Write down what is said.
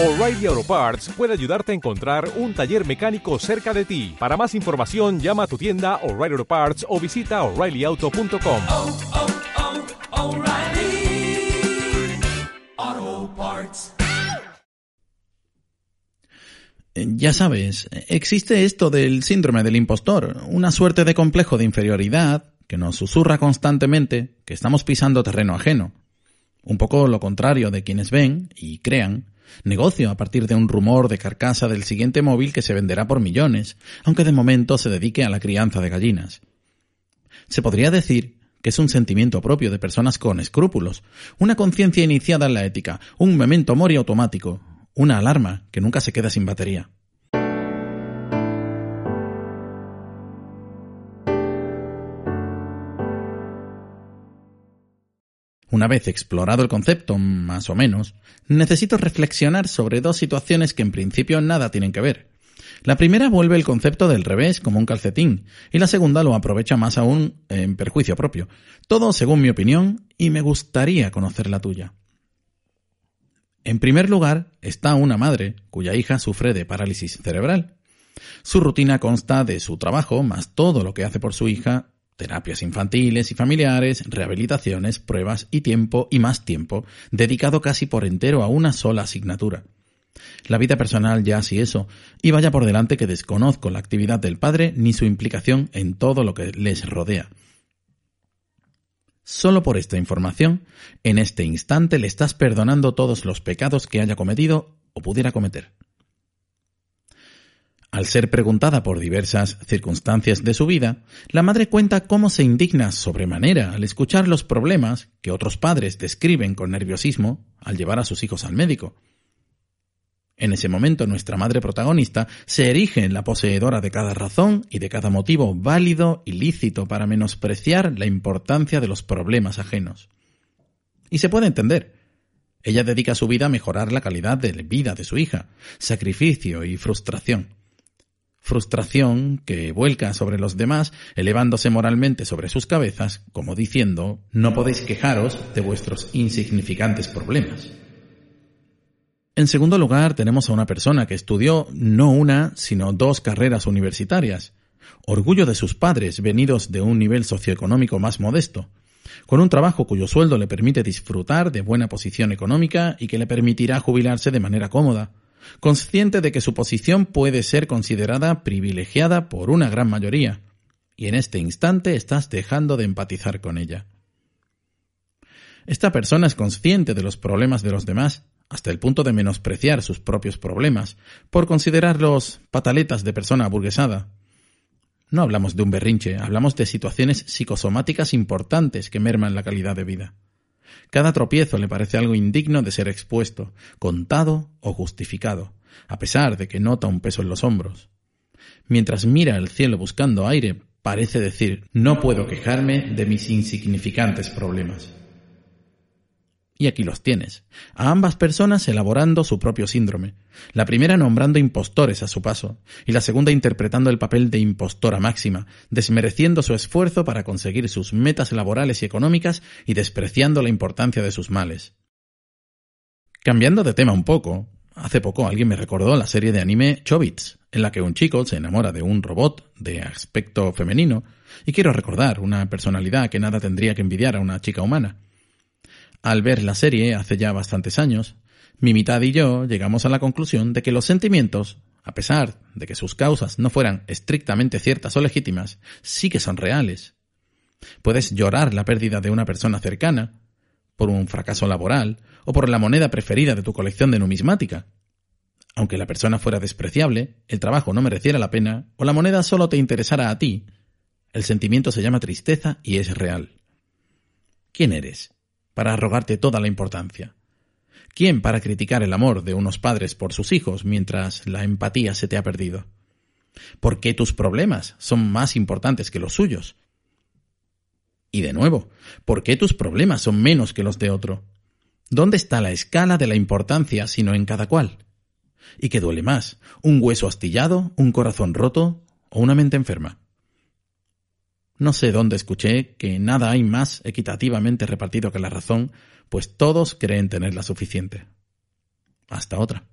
O'Reilly Auto Parts puede ayudarte a encontrar un taller mecánico cerca de ti. Para más información, llama a tu tienda O'Reilly Auto Parts o visita oreillyauto.com. oh, oh, Auto Parts. Ya sabes, existe esto del síndrome del impostor, una suerte de complejo de inferioridad que nos susurra constantemente que estamos pisando terreno ajeno. Un poco lo contrario de quienes ven y crean negocio a partir de un rumor de carcasa del siguiente móvil que se venderá por millones, aunque de momento se dedique a la crianza de gallinas. Se podría decir que es un sentimiento propio de personas con escrúpulos, una conciencia iniciada en la ética, un memento mori automático, una alarma que nunca se queda sin batería. Una vez explorado el concepto, más o menos, necesito reflexionar sobre dos situaciones que en principio nada tienen que ver. La primera vuelve el concepto del revés como un calcetín, y la segunda lo aprovecha más aún en perjuicio propio. Todo según mi opinión, y me gustaría conocer la tuya. En primer lugar, está una madre cuya hija sufre de parálisis cerebral. Su rutina consta de su trabajo más todo lo que hace por su hija, terapias infantiles y familiares, rehabilitaciones, pruebas y tiempo y más tiempo, dedicado casi por entero a una sola asignatura. La vida personal ya si eso, y vaya por delante que desconozco la actividad del padre ni su implicación en todo lo que les rodea. Solo por esta información, en este instante le estás perdonando todos los pecados que haya cometido o pudiera cometer. Al ser preguntada por diversas circunstancias de su vida, la madre cuenta cómo se indigna sobremanera al escuchar los problemas que otros padres describen con nerviosismo al llevar a sus hijos al médico. En ese momento nuestra madre protagonista se erige en la poseedora de cada razón y de cada motivo válido y lícito para menospreciar la importancia de los problemas ajenos. Y se puede entender. Ella dedica su vida a mejorar la calidad de vida de su hija, sacrificio y frustración. Frustración que vuelca sobre los demás, elevándose moralmente sobre sus cabezas, como diciendo, no podéis quejaros de vuestros insignificantes problemas. En segundo lugar, tenemos a una persona que estudió no una, sino dos carreras universitarias, orgullo de sus padres venidos de un nivel socioeconómico más modesto, con un trabajo cuyo sueldo le permite disfrutar de buena posición económica y que le permitirá jubilarse de manera cómoda, consciente de que su posición puede ser considerada privilegiada por una gran mayoría, y en este instante estás dejando de empatizar con ella. Esta persona es consciente de los problemas de los demás hasta el punto de menospreciar sus propios problemas, por considerarlos pataletas de persona aburguesada. No hablamos de un berrinche, hablamos de situaciones psicosomáticas importantes que merman la calidad de vida. Cada tropiezo le parece algo indigno de ser expuesto, contado o justificado, a pesar de que nota un peso en los hombros. Mientras mira al cielo buscando aire, parece decir no puedo quejarme de mis insignificantes problemas. Y aquí los tienes, a ambas personas elaborando su propio síndrome, la primera nombrando impostores a su paso, y la segunda interpretando el papel de impostora máxima, desmereciendo su esfuerzo para conseguir sus metas laborales y económicas y despreciando la importancia de sus males. Cambiando de tema un poco, hace poco alguien me recordó la serie de anime Chobits, en la que un chico se enamora de un robot de aspecto femenino, y quiero recordar una personalidad que nada tendría que envidiar a una chica humana. Al ver la serie hace ya bastantes años, mi mitad y yo llegamos a la conclusión de que los sentimientos, a pesar de que sus causas no fueran estrictamente ciertas o legítimas, sí que son reales. Puedes llorar la pérdida de una persona cercana, por un fracaso laboral o por la moneda preferida de tu colección de numismática. Aunque la persona fuera despreciable, el trabajo no mereciera la pena o la moneda solo te interesara a ti, el sentimiento se llama tristeza y es real. ¿Quién eres? Para arrogarte toda la importancia? ¿Quién para criticar el amor de unos padres por sus hijos mientras la empatía se te ha perdido? ¿Por qué tus problemas son más importantes que los suyos? Y de nuevo, ¿por qué tus problemas son menos que los de otro? ¿Dónde está la escala de la importancia sino en cada cual? ¿Y qué duele más? ¿Un hueso astillado, un corazón roto o una mente enferma? No sé dónde escuché que nada hay más equitativamente repartido que la razón, pues todos creen tenerla suficiente. Hasta otra.